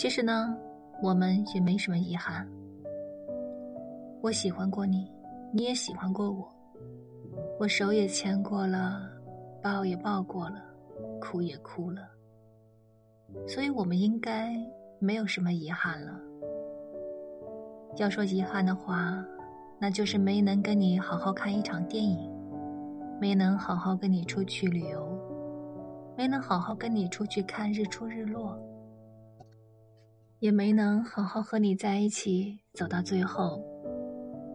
其实呢，我们也没什么遗憾。我喜欢过你，你也喜欢过我，我手也牵过了，抱也抱过了，哭也哭了。所以我们应该没有什么遗憾了。要说遗憾的话，那就是没能跟你好好看一场电影，没能好好跟你出去旅游，没能好好跟你出去看日出日落。也没能好好和你在一起走到最后，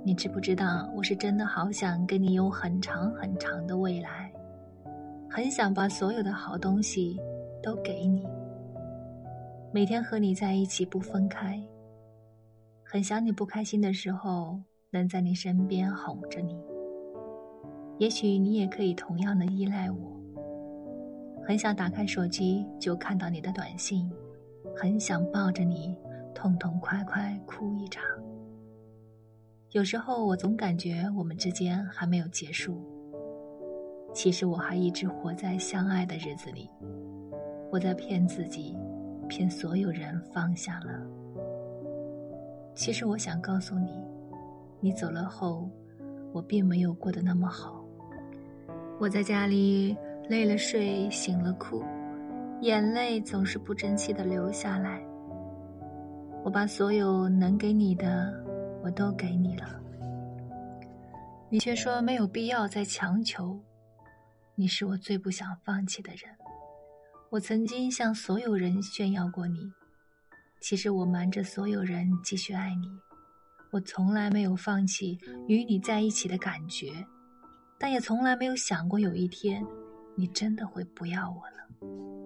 你知不知道？我是真的好想跟你有很长很长的未来，很想把所有的好东西都给你，每天和你在一起不分开，很想你不开心的时候能在你身边哄着你。也许你也可以同样的依赖我，很想打开手机就看到你的短信。很想抱着你，痛痛快快哭一场。有时候我总感觉我们之间还没有结束，其实我还一直活在相爱的日子里。我在骗自己，骗所有人放下了。其实我想告诉你，你走了后，我并没有过得那么好。我在家里累了睡，醒了哭。眼泪总是不争气的流下来。我把所有能给你的，我都给你了，你却说没有必要再强求。你是我最不想放弃的人。我曾经向所有人炫耀过你，其实我瞒着所有人继续爱你。我从来没有放弃与你在一起的感觉，但也从来没有想过有一天，你真的会不要我了。